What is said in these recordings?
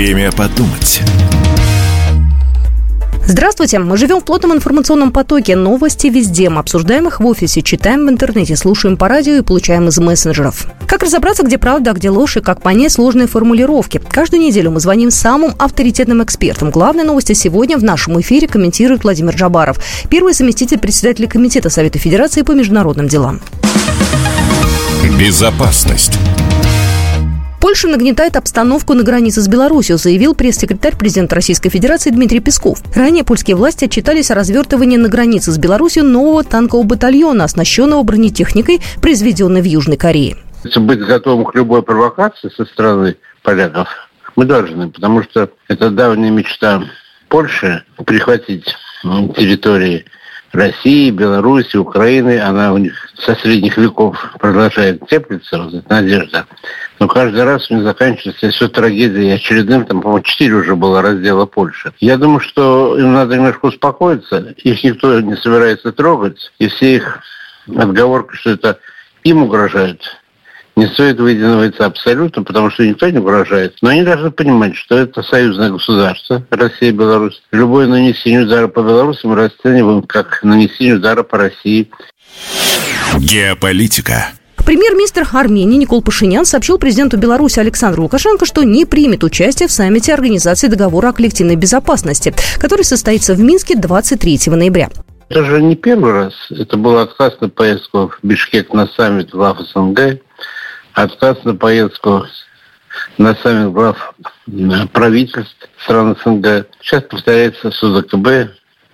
Время подумать. Здравствуйте! Мы живем в плотном информационном потоке. Новости везде. Мы обсуждаем их в офисе, читаем в интернете, слушаем по радио и получаем из мессенджеров. Как разобраться, где правда, а где ложь, и как понять сложные формулировки? Каждую неделю мы звоним самым авторитетным экспертам. Главные новости сегодня в нашем эфире комментирует Владимир Джабаров, первый заместитель председателя Комитета Совета Федерации по международным делам. Безопасность. Польша нагнетает обстановку на границе с Беларусью, заявил пресс-секретарь президента Российской Федерации Дмитрий Песков. Ранее польские власти отчитались о развертывании на границе с Беларусью нового танкового батальона, оснащенного бронетехникой, произведенной в Южной Корее. Быть готовым к любой провокации со стороны поляков мы должны, потому что это давняя мечта Польши прихватить территории России, Беларуси, Украины, она у них со средних веков продолжает теплиться, вот эта надежда. Но каждый раз у них заканчивается все трагедией очередным, там, по-моему, четыре уже было раздела Польши. Я думаю, что им надо немножко успокоиться, их никто не собирается трогать, и все их отговорки, что это им угрожают, не стоит выединиваться абсолютно, потому что никто не угрожает. Но они должны понимать, что это союзное государство, Россия и Беларусь. Любое нанесение удара по Беларуси мы расцениваем как нанесение удара по России. Геополитика. Премьер-министр Армении Никол Пашинян сообщил президенту Беларуси Александру Лукашенко, что не примет участие в саммите Организации договора о коллективной безопасности, который состоится в Минске 23 ноября. Это же не первый раз. Это был отказ на поездку в Бишкек на саммит глав СНГ отказ на поездку на саммит глав правительств стран СНГ. Сейчас повторяется с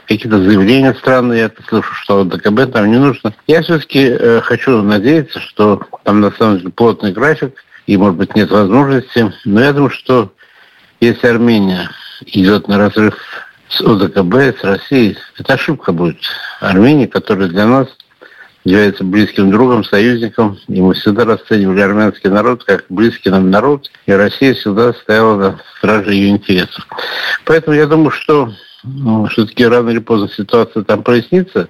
какие-то заявления странные, я слышу, что ДКБ там не нужно. Я все-таки э, хочу надеяться, что там на самом деле плотный график, и, может быть, нет возможности. Но я думаю, что если Армения идет на разрыв с ОДКБ, с Россией, это ошибка будет. Армения, которая для нас является близким другом, союзником. И мы всегда расценивали армянский народ как близкий нам народ. И Россия всегда стояла на страже ее интересов. Поэтому я думаю, что ну, все-таки рано или поздно ситуация там прояснится.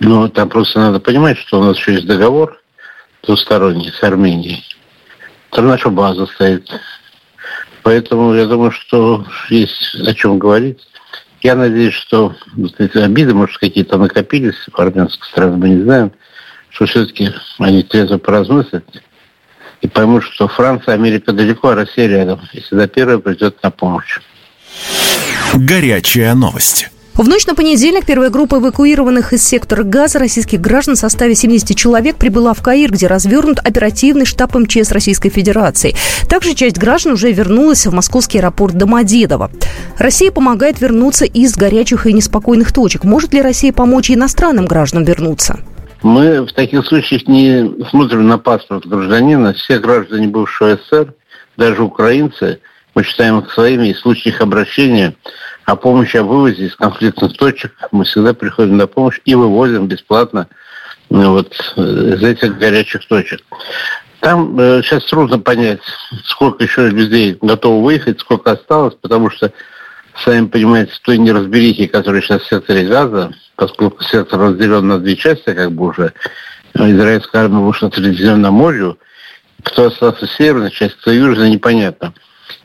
Но там просто надо понимать, что у нас еще есть договор двусторонний с Арменией. Там наша база стоит. Поэтому я думаю, что есть о чем говорить. Я надеюсь, что вот эти обиды, может, какие-то накопились в армянской стране, мы не знаем, что все-таки они трезво поразмыслят и поймут, что Франция, Америка далеко, а Россия рядом. И всегда первая придет на помощь. Горячая новость. В ночь на понедельник первая группа эвакуированных из сектора газа российских граждан в составе 70 человек прибыла в Каир, где развернут оперативный штаб МЧС Российской Федерации. Также часть граждан уже вернулась в московский аэропорт Домодедово. Россия помогает вернуться из горячих и неспокойных точек. Может ли Россия помочь иностранным гражданам вернуться? Мы в таких случаях не смотрим на паспорт гражданина. Все граждане бывшего СССР, даже украинцы, мы считаем их своими, и в случаях обращения о помощи о вывозе из конфликтных точек мы всегда приходим на помощь и вывозим бесплатно ну, вот, из этих горячих точек. Там э, сейчас трудно понять, сколько еще людей готовы выехать, сколько осталось, потому что, сами понимаете, той неразберихе, которая сейчас в секторе газа, поскольку сектор разделен на две части, как бы уже, израильская армия вышла к Средиземноморью, кто остался в северной части, кто южной, непонятно.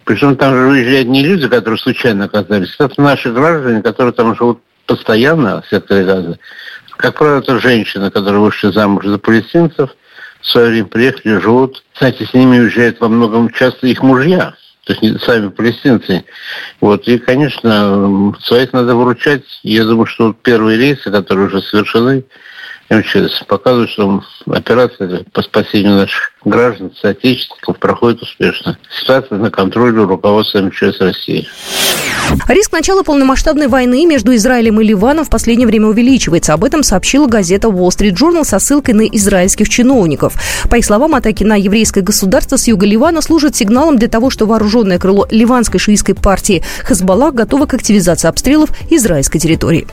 Причем там же выезжают не люди, которые случайно оказались, это наши граждане, которые там живут постоянно в секторе газа. Как правило, это женщины, которые вышли замуж за палестинцев, в свое время приехали, живут. Кстати, с ними уезжают во многом часто их мужья, то есть сами палестинцы. Вот. И, конечно, своих надо выручать. Я думаю, что первые рейсы, которые уже совершены, МЧС показывают, что операция по спасению наших граждан, соотечественников проходит успешно. Ситуация на контроле у руководства МЧС России. Риск начала полномасштабной войны между Израилем и Ливаном в последнее время увеличивается. Об этом сообщила газета Wall Street Journal со ссылкой на израильских чиновников. По их словам, атаки на еврейское государство с юга Ливана служат сигналом для того, что вооруженное крыло ливанской шиитской партии Хезбаллах готово к активизации обстрелов израильской территории.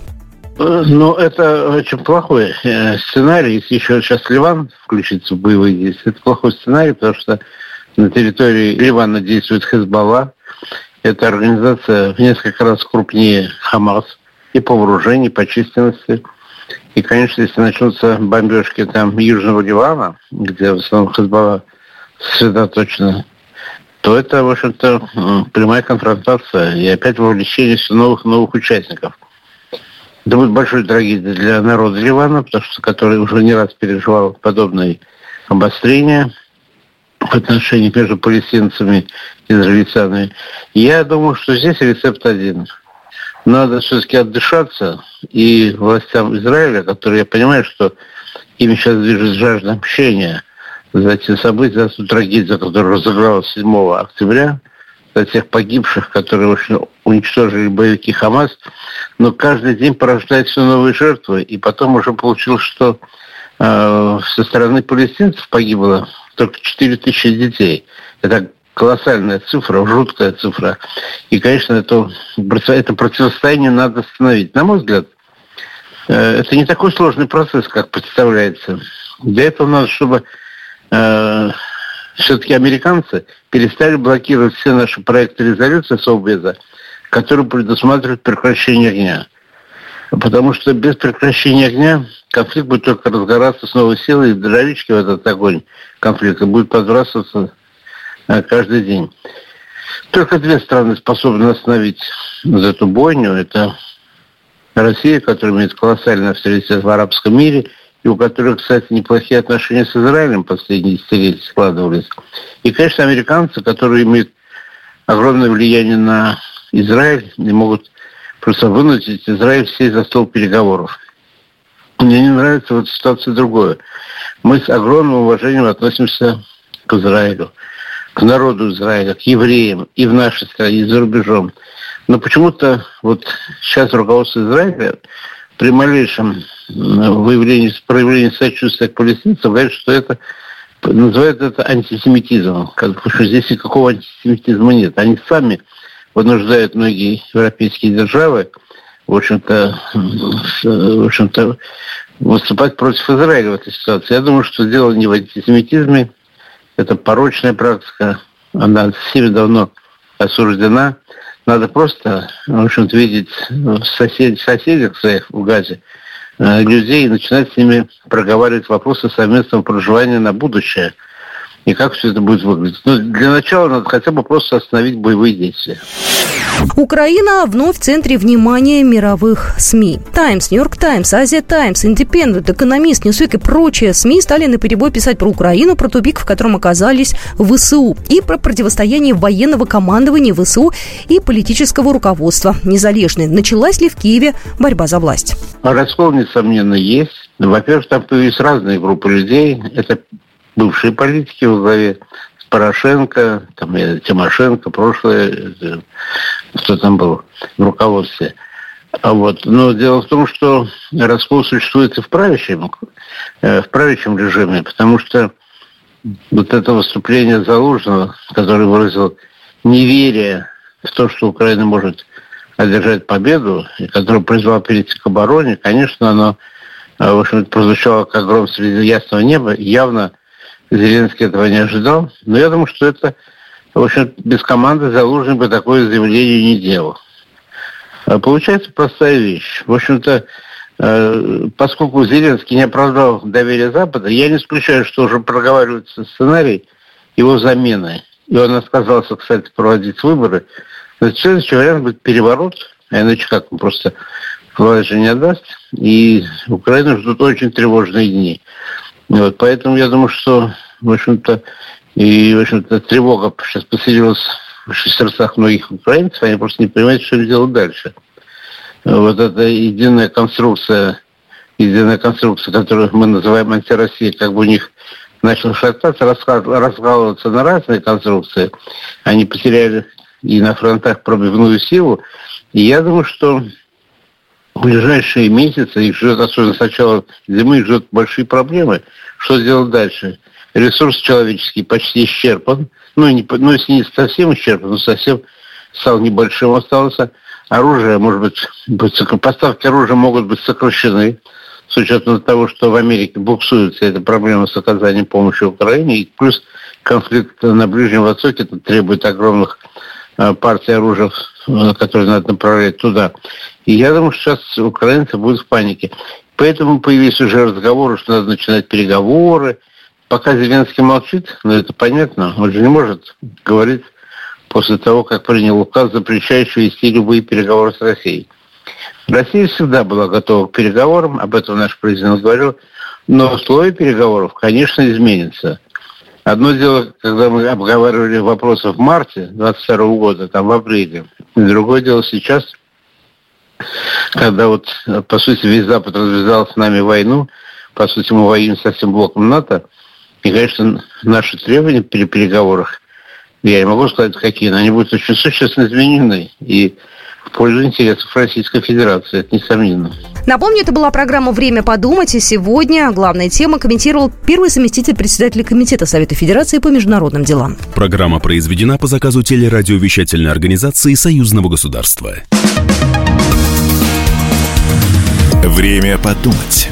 Ну, это очень плохой э, сценарий. Если еще сейчас Ливан включится в боевые действия, это плохой сценарий, потому что на территории Ливана действует Хезбалла. Это организация в несколько раз крупнее Хамас и по вооружению, и по численности. И, конечно, если начнутся бомбежки там Южного Ливана, где в основном Хезбалла сосредоточена, то это, в общем-то, прямая конфронтация и опять вовлечение все новых и новых участников. Это будет большой трагедией для народа Ливана, потому что который уже не раз переживал подобные обострения в отношениях между палестинцами и израильтянами. Я думаю, что здесь рецепт один. Надо все-таки отдышаться, и властям Израиля, которые, я понимаю, что им сейчас движет жажда общения за те события, за ту трагедию, которая разыгралась 7 октября, за тех погибших, которые уничтожили боевики Хамас, но каждый день порождает все новые жертвы, и потом уже получилось, что э, со стороны палестинцев погибло только 4 тысячи детей. Это колоссальная цифра, жуткая цифра. И, конечно, это, это противостояние надо остановить. На мой взгляд, э, это не такой сложный процесс, как представляется. Для этого надо, чтобы э, все-таки американцы перестали блокировать все наши проекты резолюции Совбеза, которые предусматривают прекращение огня. Потому что без прекращения огня конфликт будет только разгораться с новой силой, и дровички в этот огонь конфликта будет подбрасываться э, каждый день. Только две страны способны остановить эту бойню. Это Россия, которая имеет колоссальный авторитет в арабском мире, и у которой, кстати, неплохие отношения с Израилем последние десятилетия складывались. И, конечно, американцы, которые имеют огромное влияние на Израиль и могут просто вынудить Израиль сесть за стол переговоров. Мне не нравится вот ситуация другое. Мы с огромным уважением относимся к Израилю, к народу Израиля, к евреям и в нашей стране, и за рубежом. Но почему-то вот сейчас руководство Израиля при малейшем выявлении, проявлении сочувствия к палестинцам говорит, что это называют это антисемитизмом. Как, что здесь никакого антисемитизма нет. Они сами вынуждают многие европейские державы, в общем-то, в общем-то, выступать против Израиля в этой ситуации. Я думаю, что дело не в антисемитизме, это порочная практика, она всеми давно осуждена. Надо просто, в общем-то, видеть в сосед, соседях своих в Газе э, людей и начинать с ними проговаривать вопросы совместного проживания на будущее – и как все это будет выглядеть. Но ну, для начала надо хотя бы просто остановить боевые действия. Украина вновь в центре внимания мировых СМИ. Таймс, Нью-Йорк Таймс, Азия Таймс, Индепендент, Экономист, Ньюсвик и прочие СМИ стали на перебой писать про Украину, про тупик, в котором оказались ВСУ, и про противостояние военного командования ВСУ и политического руководства незалежной. Началась ли в Киеве борьба за власть? Раскол, несомненно, есть. Во-первых, там появились разные группы людей. Это бывшие политики во главе Порошенко, там, Тимошенко, прошлое, э, кто там был в руководстве. А вот. Но дело в том, что раскол существует и в правящем, э, в правящем режиме, потому что вот это выступление Залужного, который выразил неверие в то, что Украина может одержать победу, и который призвал перейти к обороне, конечно, оно, э, в общем прозвучало как гром среди ясного неба, явно Зеленский этого не ожидал. Но я думаю, что это, в общем, без команды Залужный бы такое заявление не делал. А получается простая вещь. В общем-то, э, поскольку Зеленский не оправдал доверие Запада, я не исключаю, что уже проговаривается сценарий его замены. И он отказался, кстати, проводить выборы. Значит, следующий вариант будет переворот, а иначе как он просто власть же не отдаст. И Украину ждут очень тревожные дни. Вот, поэтому я думаю, что, в общем-то, и, в общем-то, тревога сейчас поселилась в сердцах многих украинцев, они просто не понимают, что делать дальше. Вот эта единая конструкция, единая конструкция, которую мы называем антироссией, как бы у них начал шататься, раскалываться на разные конструкции. Они потеряли и на фронтах пробивную силу. И я думаю, что ближайшие месяцы их ждет, особенно с начала зимы, их ждет большие проблемы. Что сделать дальше? Ресурс человеческий почти исчерпан. Ну, не, ну если не совсем исчерпан, но совсем стал небольшим остался. Оружие, может быть, поставки оружия могут быть сокращены с учетом того, что в Америке буксуется эта проблема с оказанием помощи Украине, и плюс конфликт на Ближнем Востоке требует огромных э, партий оружия, э, которые надо направлять туда. И я думаю, что сейчас украинцы будут в панике. Поэтому появились уже разговоры, что надо начинать переговоры, пока Зеленский молчит, но это понятно, он же не может говорить после того, как принял указ, запрещающий вести любые переговоры с Россией. Россия всегда была готова к переговорам, об этом наш президент говорил, но условия переговоров, конечно, изменятся. Одно дело, когда мы обговаривали вопросы в марте 22 года, там в апреле. И другое дело сейчас, когда вот, по сути, весь Запад развязал с нами войну, по сути, мы воюем со всем блоком НАТО, и, конечно, наши требования при переговорах, я не могу сказать, какие, но они будут очень существенно изменены. И в пользу интересов Российской Федерации, это несомненно. Напомню, это была программа «Время подумать», и сегодня главная тема комментировал первый заместитель председателя Комитета Совета Федерации по международным делам. Программа произведена по заказу телерадиовещательной организации Союзного государства. Время подумать.